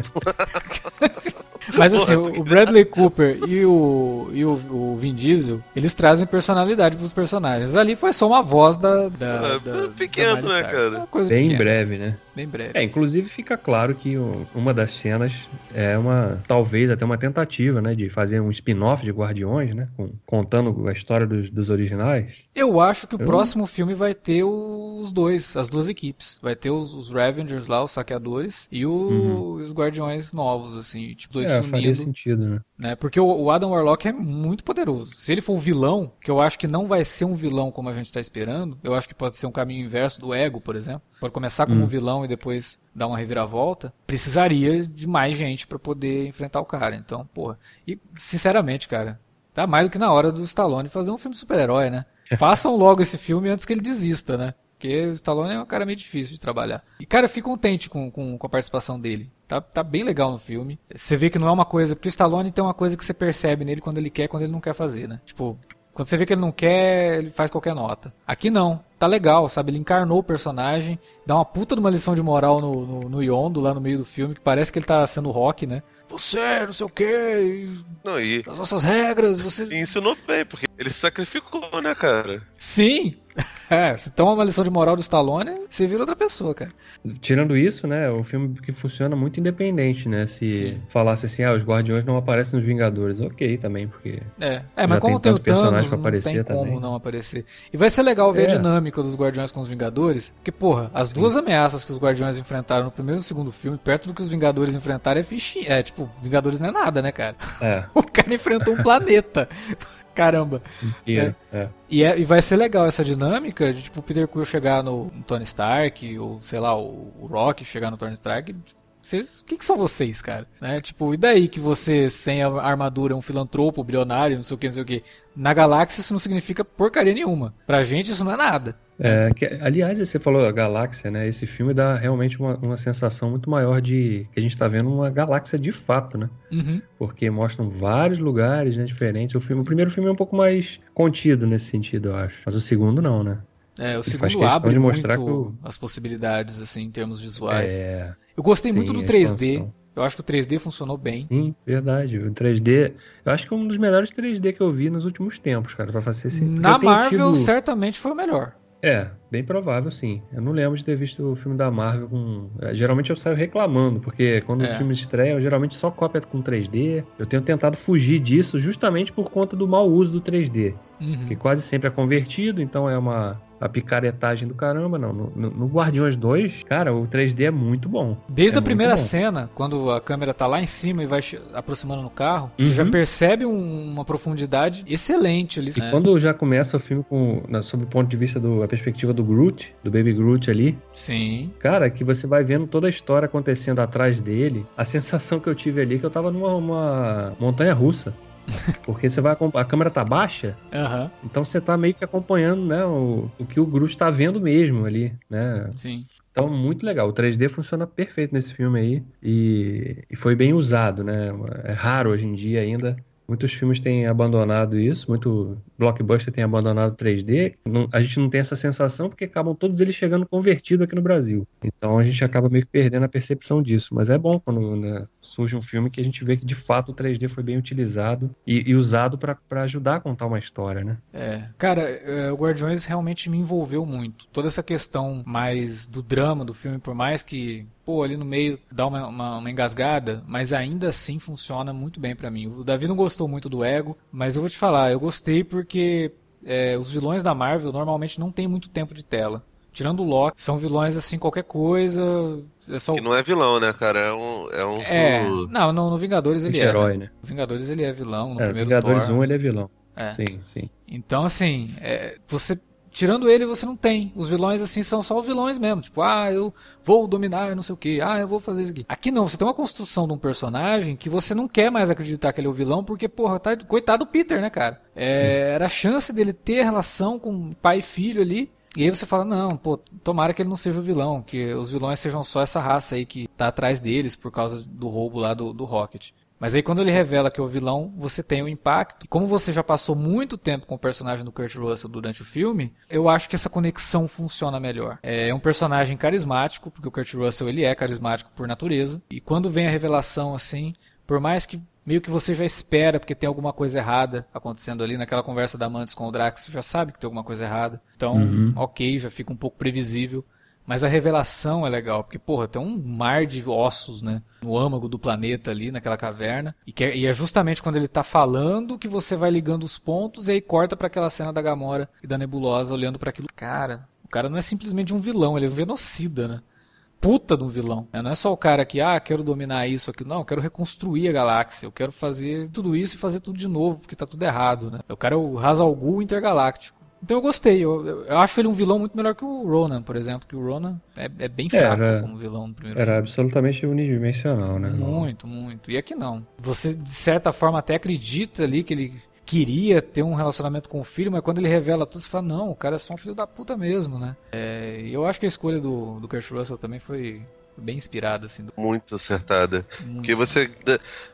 Mas assim, o Bradley Cooper e o, e o, o Vin Diesel, eles trazem personalidade pros personagens. Ali foi só uma voz da. da, é, da pequeno, da né, cara? Bem pequena. breve, né? Bem breve. É, inclusive fica claro que uma das cenas é uma. Talvez até uma tentativa, né? De fazer um spin-off de Guardiões, né? Com, contando a história dos, dos originais. Eu acho que o Eu... próximo filme vai ter os dois, as duas equipes. Vai ter os, os Ravengers lá, os saqueadores, e o, uhum. os Guardiões novos, assim, tipo, dois é, faria sentido, né? né? Porque o, o, Adam Warlock é muito poderoso. Se ele for um vilão, que eu acho que não vai ser um vilão como a gente está esperando, eu acho que pode ser um caminho inverso do Ego, por exemplo. Pode começar como hum. um vilão e depois dar uma reviravolta. Precisaria de mais gente para poder enfrentar o cara. Então, porra. E, sinceramente, cara, tá mais do que na hora do Stallone fazer um filme super-herói, né? Façam logo esse filme antes que ele desista, né? Porque o Stallone é um cara meio difícil de trabalhar. E, cara, eu fiquei contente com, com, com, a participação dele. Tá, tá bem legal no filme. Você vê que não é uma coisa. Porque o Stallone tem uma coisa que você percebe nele quando ele quer quando ele não quer fazer, né? Tipo, quando você vê que ele não quer, ele faz qualquer nota. Aqui não. Tá legal, sabe? Ele encarnou o personagem, dá uma puta de uma lição de moral no, no, no Yondo, lá no meio do filme, que parece que ele tá sendo rock, né? Você, não sei o quê. Não, e... As nossas regras, você. E ensinou bem, porque ele se sacrificou, né, cara? Sim, É, se toma uma lição de moral do Stallone, você vira outra pessoa, cara. Tirando isso, né, é um filme que funciona muito independente, né? Se Sim. falasse assim, ah, os Guardiões não aparecem nos Vingadores, ok também, porque... É, é mas como tem, tem o Thanos, não tem como também. não aparecer. E vai ser legal ver é. a dinâmica dos Guardiões com os Vingadores, porque, porra, as Sim. duas ameaças que os Guardiões enfrentaram no primeiro e no segundo filme, perto do que os Vingadores enfrentaram, é fichinha. É, tipo, Vingadores não é nada, né, cara? É. o cara enfrentou um planeta. Caramba. é. é. E, é, e vai ser legal essa dinâmica de tipo o Peter Quill chegar no, Tony Stark, ou sei lá, o, o Rock chegar no Tony Stark. Vocês, o que, que, são vocês, cara? Né? Tipo, e daí que você, sem a armadura, é um filantropo, bilionário, não sei o que, não sei o que. Na galáxia isso não significa porcaria nenhuma. Pra gente isso não é nada. É, que, aliás, você falou a galáxia, né? Esse filme dá realmente uma, uma sensação muito maior de que a gente está vendo uma galáxia de fato, né? Uhum. Porque mostram vários lugares né, diferentes. O, filme, o primeiro filme é um pouco mais contido nesse sentido, eu acho. Mas o segundo não, né? É, o segundo abre muito as possibilidades, assim, em termos visuais. É... Eu gostei Sim, muito do 3D. Eu acho que o 3D funcionou bem. Sim, verdade. O 3D, eu acho que é um dos melhores 3D que eu vi nos últimos tempos, cara, para fazer assim. Na Marvel, tido... certamente foi o melhor. É, bem provável sim. Eu não lembro de ter visto o filme da Marvel com. É, geralmente eu saio reclamando, porque quando é. os filmes estreiam, geralmente só cópia com 3D. Eu tenho tentado fugir disso justamente por conta do mau uso do 3D. Uhum. Que quase sempre é convertido, então é uma a picaretagem do caramba, não. No, no, no, Guardiões 2, cara, o 3D é muito bom. Desde é a primeira cena, quando a câmera tá lá em cima e vai aproximando no carro, uhum. você já uhum. percebe um, uma profundidade excelente ali. E né? quando já começa o filme com, na, sob o ponto de vista da perspectiva do Groot, do Baby Groot ali. Sim. Cara, que você vai vendo toda a história acontecendo atrás dele. A sensação que eu tive ali é que eu tava numa montanha russa. Porque você vai a câmera tá baixa, uhum. então você tá meio que acompanhando, né, o, o que o Bruce tá vendo mesmo ali, né? Sim. Então, muito legal. O 3D funciona perfeito nesse filme aí e, e foi bem usado, né? É raro hoje em dia ainda Muitos filmes têm abandonado isso, muito blockbuster tem abandonado 3D. Não, a gente não tem essa sensação porque acabam todos eles chegando convertido aqui no Brasil. Então a gente acaba meio que perdendo a percepção disso. Mas é bom quando né, surge um filme que a gente vê que de fato o 3D foi bem utilizado e, e usado para ajudar a contar uma história, né? É. Cara, é, o Guardiões realmente me envolveu muito. Toda essa questão mais do drama do filme, por mais que pô, ali no meio dá uma, uma, uma engasgada, mas ainda assim funciona muito bem para mim. O Davi não gostou muito do ego, mas eu vou te falar, eu gostei porque é, os vilões da Marvel normalmente não tem muito tempo de tela. tirando o Loki, são vilões assim, qualquer coisa. É só... Que não é vilão, né, cara? É um. É, um é... Não, no, no Vingadores ele é. herói, né? No Vingadores ele é vilão. No é, primeiro Vingadores Thor... 1 ele é vilão. É. Sim, sim. Então, assim, é, você tirando ele, você não tem. Os vilões, assim, são só os vilões mesmo. Tipo, ah, eu vou dominar, não sei o que. Ah, eu vou fazer isso aqui. Aqui não, você tem uma construção de um personagem que você não quer mais acreditar que ele é o vilão, porque, porra, tá, coitado do Peter, né, cara? É, era a chance dele ter relação com pai e filho ali. E aí você fala, não, pô, tomara que ele não seja o vilão, que os vilões sejam só essa raça aí que tá atrás deles por causa do roubo lá do, do Rocket. Mas aí quando ele revela que é o vilão, você tem o um impacto. Como você já passou muito tempo com o personagem do Kurt Russell durante o filme, eu acho que essa conexão funciona melhor. É um personagem carismático, porque o Kurt Russell ele é carismático por natureza. E quando vem a revelação assim, por mais que meio que você já espera porque tem alguma coisa errada acontecendo ali naquela conversa da Mantis com o Drax, você já sabe que tem alguma coisa errada. Então, uhum. ok, já fica um pouco previsível. Mas a revelação é legal, porque, porra, tem um mar de ossos, né? No âmago do planeta ali, naquela caverna. E, que é, e é justamente quando ele tá falando que você vai ligando os pontos e aí corta para aquela cena da Gamora e da Nebulosa olhando para aquilo. Cara, o cara não é simplesmente um vilão, ele é um genocida, né? Puta de um vilão. Não é só o cara que, ah, quero dominar isso aqui. Não, eu quero reconstruir a galáxia. Eu quero fazer tudo isso e fazer tudo de novo, porque tá tudo errado, né? Eu quero o Hazal Ghul intergaláctico. Então eu gostei. Eu, eu, acho ele um vilão muito melhor que o Ronan, por exemplo. Que o Ronan é, é bem fraco era, como vilão no primeiro Era filme. absolutamente unidimensional, né? Muito, muito. E aqui não. Você, de certa forma, até acredita ali que ele queria ter um relacionamento com o filho, mas quando ele revela tudo, você fala, não, o cara é só um filho da puta mesmo, né? É, eu acho que a escolha do, do Kurt Russell também foi bem inspirada, assim. Do... Muito acertada. Muito. Porque você...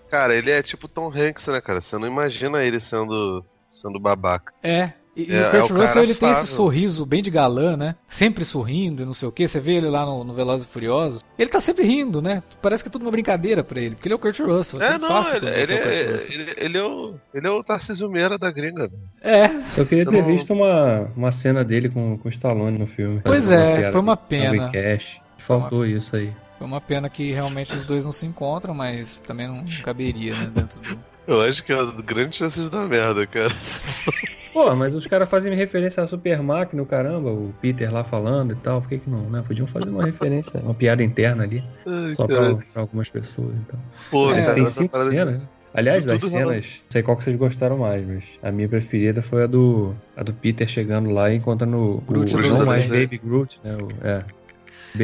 Cara, ele é tipo Tom Hanks, né, cara? Você não imagina ele sendo, sendo babaca. É, e, é, o Kurt é Russell, ele tem esse sorriso bem de galã, né? Sempre sorrindo e não sei o que. Você vê ele lá no, no Velozes e Furiosos. Ele tá sempre rindo, né? Parece que é tudo uma brincadeira pra ele. Porque ele é o Kurt Russell. É, é não, fácil ele, ele, o Kurt Russell. Ele, ele, é o, ele é o Tarcísio Meira da gringa. É. Eu queria Você ter não... visto uma, uma cena dele com, com o Stallone no filme. Pois é, uma foi uma pena. Cash. Faltou uma... isso aí. Foi uma pena que realmente os dois não se encontram, mas também não caberia, né? Dentro do... Eu acho que é grande chance de dar merda, cara. Pô, mas os caras fazem referência a Super Máquina, caramba, o Peter lá falando e tal. Por que, que não, né? Podiam fazer uma referência, uma piada interna ali. Ai, só pra, pra, algumas pessoas, então. Pô, é, cara, tem cinco cenas, né? Aliás, das cenas, não sei qual que vocês gostaram mais, mas a minha preferida foi a do, a do Peter chegando lá e encontrando o, Groot, o, não mais Baby Groot, né? O, é,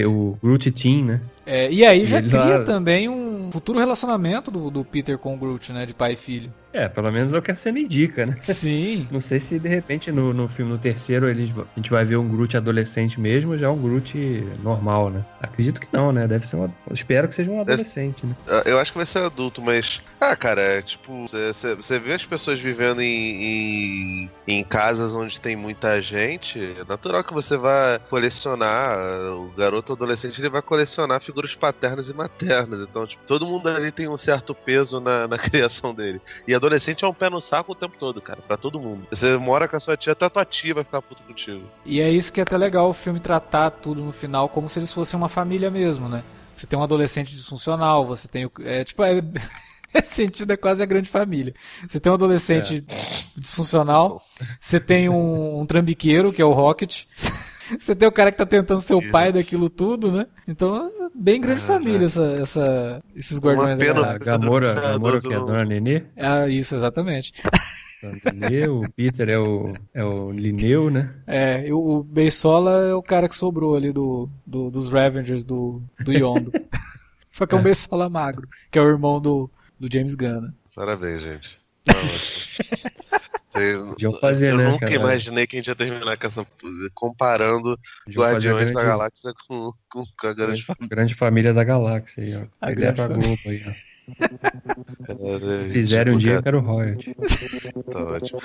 o Groot Team, né? É, e aí já cria lá... também um futuro relacionamento do, do Peter com o Groot, né? De pai e filho. É, pelo menos é o que a cena indica, né? Sim. Não sei se de repente no, no filme, no terceiro, eles, a gente vai ver um Groot adolescente mesmo, já um Groot normal, né? Acredito que não, né? Deve ser um. Espero que seja um adolescente, né? Eu acho que vai ser adulto, mas. Ah, cara, é tipo. Você vê as pessoas vivendo em, em, em, casas onde tem muita gente, é natural que você vá colecionar. O garoto adolescente ele vai colecionar figuras paternas e maternas. Então, tipo, todo mundo ali tem um certo peso na, na criação dele. E a adolescente é um pé no saco o tempo todo, cara, para todo mundo. Você mora com a sua tia, até a tua tia vai ficar puto contigo. E é isso que é até legal o filme tratar tudo no final como se eles fossem uma família mesmo, né? Você tem um adolescente disfuncional, você tem o. É, tipo, é, Esse sentido é quase a grande família. Você tem um adolescente é. disfuncional, você tem um, um, trambiqueiro, que é o Rocket. Você tem o cara que tá tentando ser o pai daquilo tudo, né? Então, bem grande ah, família essa, essa, esses guardiões da Galáxia. Gamora, Gamora que é a dona Nenê? Ah, isso, exatamente. o Peter é o, é o Lineu, né? É, e o Beisola é o cara que sobrou ali do, do dos Ravengers do, do Yondo. Só que é um é. Beisola magro, que é o irmão do, do James Gunn. Né? Parabéns, gente. Eu, fazer, eu né, nunca cara? imaginei que a gente ia terminar com essa comparando Guardiões grande... da Galáxia com, com, com a grande, grande, grande família da Galáxia aí, ó. A grande pra Globo aí, ó. Se fizerem um dia, eu quero royalty. Tá ótimo.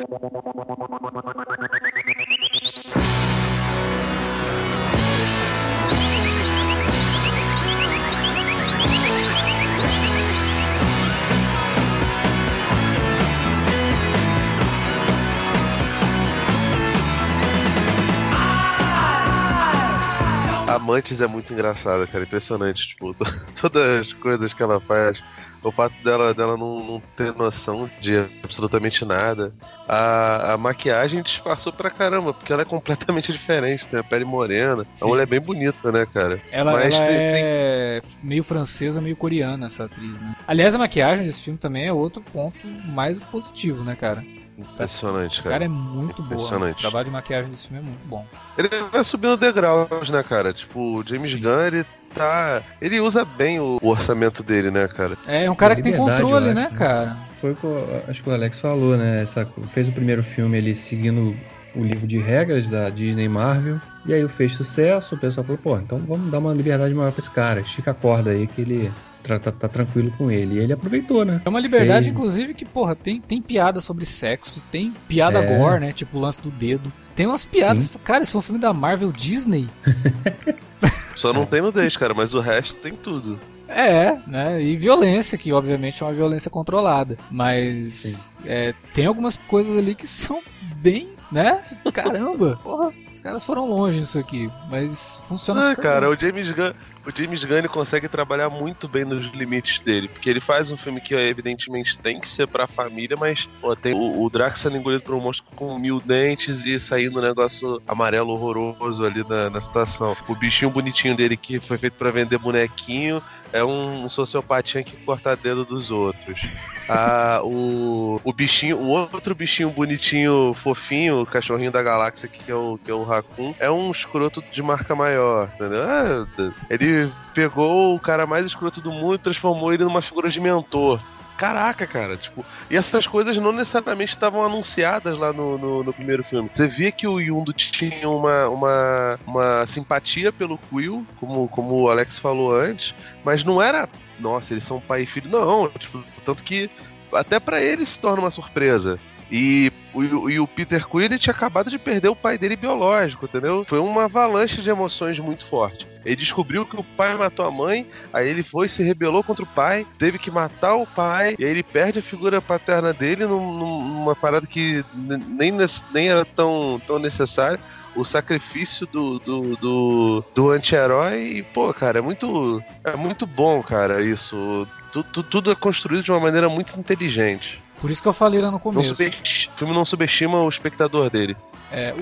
A Mantis é muito engraçada, cara. Impressionante. Tipo, todas as coisas que ela faz. O fato dela, dela não, não ter noção de absolutamente nada. A, a maquiagem disfarçou pra caramba, porque ela é completamente diferente. Tem a pele morena. Sim. A mulher é bem bonita, né, cara? Ela, Mas ela tem, é tem... meio francesa, meio coreana, essa atriz, né? Aliás, a maquiagem desse filme também é outro ponto mais positivo, né, cara? Impressionante, cara. O cara é muito bom. O trabalho de maquiagem desse filme é muito bom. Ele vai subindo degraus, né, cara? Tipo, o James Sim. Gunn, ele tá. Ele usa bem o, orçamento dele, né, cara? É, é um cara que tem controle, né, né, cara? Foi o que eu, acho que o Alex falou, né? Essa, fez o primeiro filme ele seguindo o livro de regras da Disney Marvel. E aí fez sucesso, o pessoal falou, pô, então vamos dar uma liberdade maior pra esse cara. Estica a corda aí que ele tá, tá, tá, tranquilo com ele. E ele aproveitou, né? É uma liberdade, Fez... inclusive, que, porra, tem, tem piada sobre sexo, tem piada é. gore, né? Tipo o lance do dedo. Tem umas piadas. Sim. Cara, esse foi um filme da Marvel Disney. Só não tem nudez, cara, mas o resto tem tudo. É, né? E violência, que obviamente é uma violência controlada. Mas é, tem algumas coisas ali que são bem, né? Caramba, porra, os caras foram longe nisso aqui. Mas funciona Ah, cara, bem. o James Gunn o James Gunn consegue trabalhar muito bem nos limites dele, porque ele faz um filme que evidentemente tem que ser pra família, mas pô, tem o, o Drax sendo engolido por um monstro com mil dentes e saindo um negócio amarelo horroroso ali na, na situação. O bichinho bonitinho dele que foi feito para vender bonequinho é um, sociopatinha que corta dedo dos outros. Ah, o, o bichinho, o outro bichinho bonitinho, fofinho, o cachorrinho da galáxia que é o, que é o Raccoon, é um escroto de marca maior, entendeu? É, ele pegou o cara mais escroto do mundo e transformou ele numa figura de mentor. Caraca, cara, tipo, e essas coisas não necessariamente estavam anunciadas lá no, no, no, primeiro filme. Você via que o Yundo tinha uma, uma, uma simpatia pelo Quill, como, como o Alex falou antes, mas não era, nossa, eles são pai e filho, não, tipo, tanto que até para ele se torna uma surpresa. E e o Peter Quill tinha acabado de perder o pai dele biológico, entendeu? Foi uma avalanche de emoções muito forte. Ele descobriu que o pai matou a mãe, aí ele foi se rebelou contra o pai, teve que matar o pai, e aí ele perde a figura paterna dele numa parada que nem, nem era tão, tão necessária o sacrifício do, do, do, do anti-herói. Pô, cara, é muito, é muito bom, cara, isso. Tudo, tudo é construído de uma maneira muito inteligente. Por isso que eu falei lá no começo. o filme não subestima o espectador dele. É,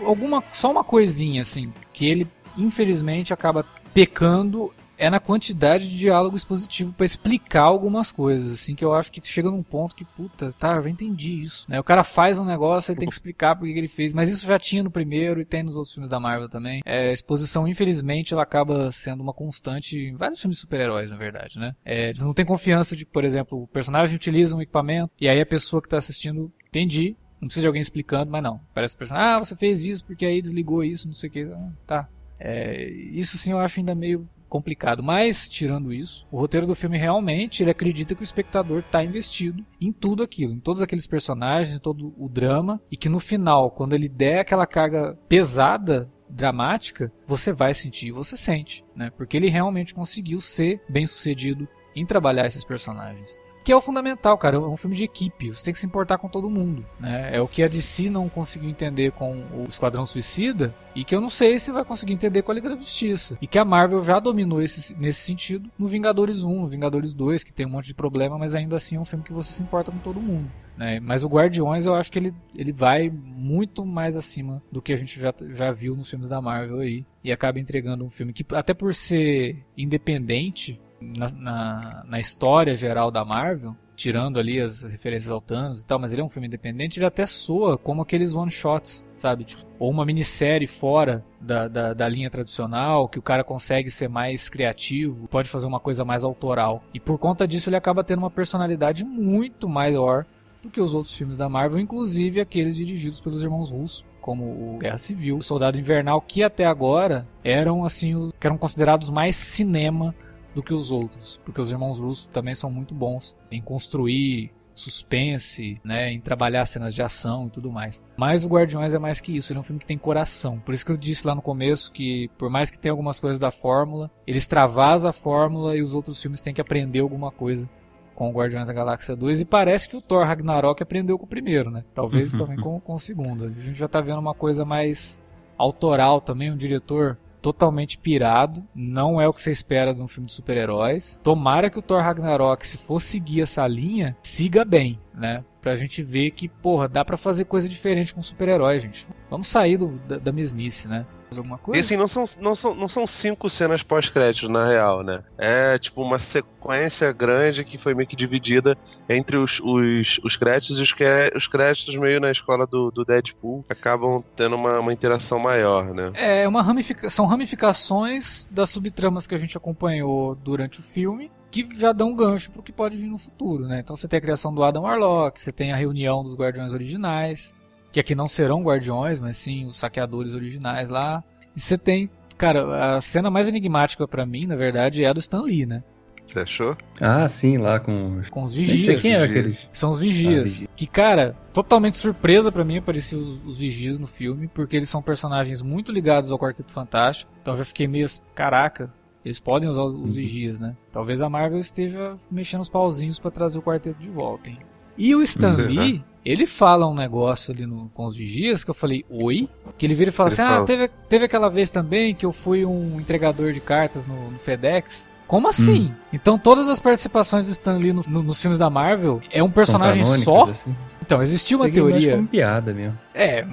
alguma, só uma coisinha, assim, que ele, infelizmente, acaba pecando é na quantidade de diálogo expositivo para explicar algumas coisas, assim, que eu acho que chega num ponto que, puta, tá, eu já entendi isso. Né? O cara faz um negócio, ele tem que explicar por que ele fez, mas isso já tinha no primeiro e tem nos outros filmes da Marvel também. É, a exposição, infelizmente, ela acaba sendo uma constante em vários filmes de super-heróis, na verdade, né? É, eles não têm confiança de, por exemplo, o personagem utiliza um equipamento e aí a pessoa que tá assistindo, entendi, não precisa de alguém explicando, mas não. Parece o personagem, ah, você fez isso porque aí desligou isso, não sei o que. Tá. É, isso sim eu acho ainda meio complicado. Mas, tirando isso, o roteiro do filme realmente ele acredita que o espectador está investido em tudo aquilo, em todos aqueles personagens, em todo o drama, e que no final, quando ele der aquela carga pesada dramática, você vai sentir, você sente, né? Porque ele realmente conseguiu ser bem sucedido em trabalhar esses personagens que é o fundamental, cara. É um filme de equipe. Você tem que se importar com todo mundo. Né? É o que a DC não conseguiu entender com o Esquadrão Suicida e que eu não sei se vai conseguir entender com a Liga da Justiça. E que a Marvel já dominou esse, nesse sentido no Vingadores 1, no Vingadores 2, que tem um monte de problema, mas ainda assim é um filme que você se importa com todo mundo. Né? Mas o Guardiões eu acho que ele, ele vai muito mais acima do que a gente já, já viu nos filmes da Marvel aí. E acaba entregando um filme que, até por ser independente, na, na, na, história geral da Marvel, tirando ali as referências ao Thanos e tal, mas ele é um filme independente, ele até soa como aqueles one-shots, sabe? Tipo, ou uma minissérie fora da, da, da, linha tradicional, que o cara consegue ser mais criativo, pode fazer uma coisa mais autoral. E por conta disso ele acaba tendo uma personalidade muito maior do que os outros filmes da Marvel, inclusive aqueles dirigidos pelos irmãos Russo, como o Guerra Civil, o Soldado Invernal, que até agora eram assim, os, eram considerados mais cinema do que os outros, porque os irmãos russos também são muito bons em construir suspense, né, em trabalhar cenas de ação e tudo mais. Mas o Guardiões é mais que isso, ele é um filme que tem coração. Por isso que eu disse lá no começo que por mais que tenha algumas coisas da fórmula, ele extravasa a fórmula e os outros filmes têm que aprender alguma coisa com o Guardiões da Galáxia 2 e parece que o Thor Ragnarok aprendeu com o primeiro, né? Talvez também com, com o segundo. A gente já tá vendo uma coisa mais autoral também, um diretor totalmente pirado. Não é o que você espera de um filme de super-heróis. Tomara que o Thor Ragnarok, se for seguir essa linha, siga bem, né? Pra gente ver que, porra, dá para fazer coisa diferente com super-herói, gente. Vamos sair do, da, da mesmice, né? Alguma coisa? E assim, não são, não são, não são cinco cenas pós-créditos, na real, né? É tipo uma sequência grande que foi meio que dividida entre os, os, os créditos e os, os créditos meio na escola do, do Deadpool acabam tendo uma, uma interação maior, né? É, uma ramifica são ramificações das subtramas que a gente acompanhou durante o filme que já dão um gancho pro que pode vir no futuro, né? Então você tem a criação do Adam Warlock, você tem a reunião dos Guardiões originais, que aqui não serão guardiões, mas sim os saqueadores originais lá. E você tem, cara, a cena mais enigmática para mim, na verdade, é a do Stan Lee, né? Você achou? Ah, sim, lá com os... Com os vigias. Quem é aqueles? São os vigias. Ah, que, cara, totalmente surpresa para mim aparecer os, os, vigias no filme, porque eles são personagens muito ligados ao Quarteto Fantástico. Então eu já fiquei meio, caraca, eles podem usar os, os uhum. vigias, né? Talvez a Marvel esteja mexendo os pauzinhos para trazer o quarteto de volta, hein? E o Stan Lee, ele fala um negócio ali no, com os vigias que eu falei, oi? Que ele vira e fala ele assim: ah, fala. Ah, teve, teve aquela vez também que eu fui um entregador de cartas no, no FedEx. Como assim? Hum. Então todas as participações do Stan Lee no, no, nos filmes da Marvel é um personagem só? Assim. Então, existia uma Peguei teoria. Como piada mesmo. É,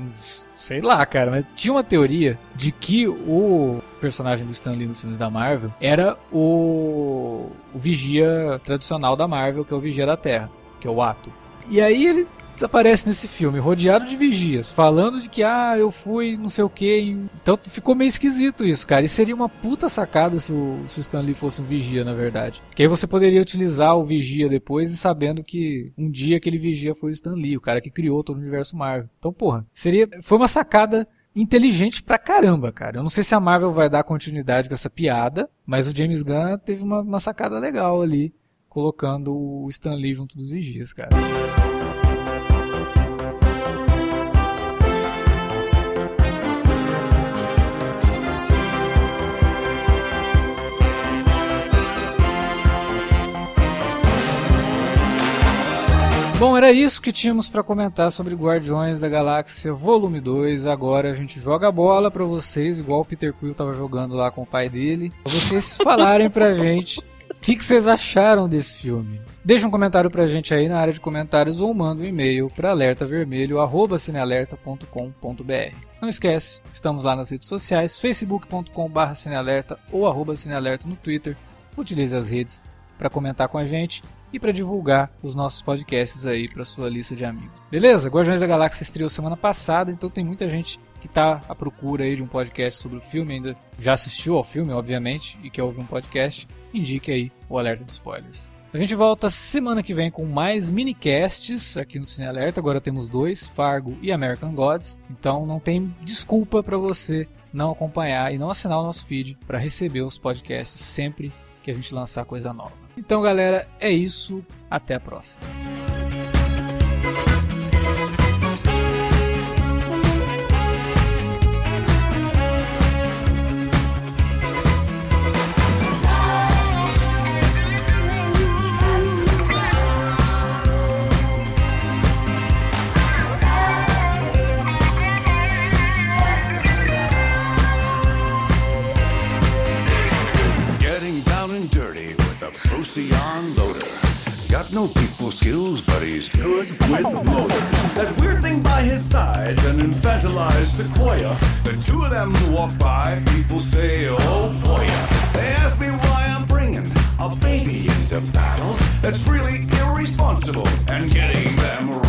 sei lá, cara, mas tinha uma teoria de que o personagem do Stan Lee nos filmes da Marvel era o, o vigia tradicional da Marvel, que é o Vigia da Terra, que é o Ato. E aí ele aparece nesse filme, rodeado de vigias, falando de que, ah, eu fui não sei o que. Então ficou meio esquisito isso, cara. E seria uma puta sacada se o, se o Stan Lee fosse um vigia, na verdade. Que aí você poderia utilizar o vigia depois e sabendo que um dia aquele vigia foi o Stan Lee, o cara que criou todo o universo Marvel. Então, porra, seria. Foi uma sacada inteligente pra caramba, cara. Eu não sei se a Marvel vai dar continuidade com essa piada, mas o James Gunn teve uma, uma sacada legal ali, colocando o Stan Lee junto dos vigias, cara. Bom, era isso que tínhamos para comentar sobre Guardiões da Galáxia Volume 2. Agora a gente joga a bola para vocês, igual o Peter Quill tava jogando lá com o pai dele. Pra vocês falarem pra gente o que, que, vocês acharam desse filme. Deixa um comentário pra gente aí na área de comentários ou manda um e-mail para alertavermelho@cinealerta.com.br. Não esquece, estamos lá nas redes sociais, facebook.com/cinealerta ou arroba cinealerta no Twitter. Utilize as redes para comentar com a gente e para divulgar os nossos podcasts aí para sua lista de amigos. Beleza? Guardiões da Galáxia estreou semana passada, então tem muita gente que está à procura aí de um podcast sobre o filme, ainda já assistiu ao filme, obviamente, e quer ouvir um podcast, indique aí o alerta de spoilers. A gente volta semana que vem com mais minicasts aqui no Cine Alerta. Agora temos dois, Fargo e American Gods. Então não tem desculpa para você não acompanhar e não assinar o nosso feed para receber os podcasts sempre que a gente lançar coisa nova. Então, galera, é isso. Até a próxima. No people skills, but he's good with motors. That weird thing by his side, an infantilized sequoia. The two of them walk by, people say, oh boy. They ask me why I'm bringing a baby into battle. That's really irresponsible and getting them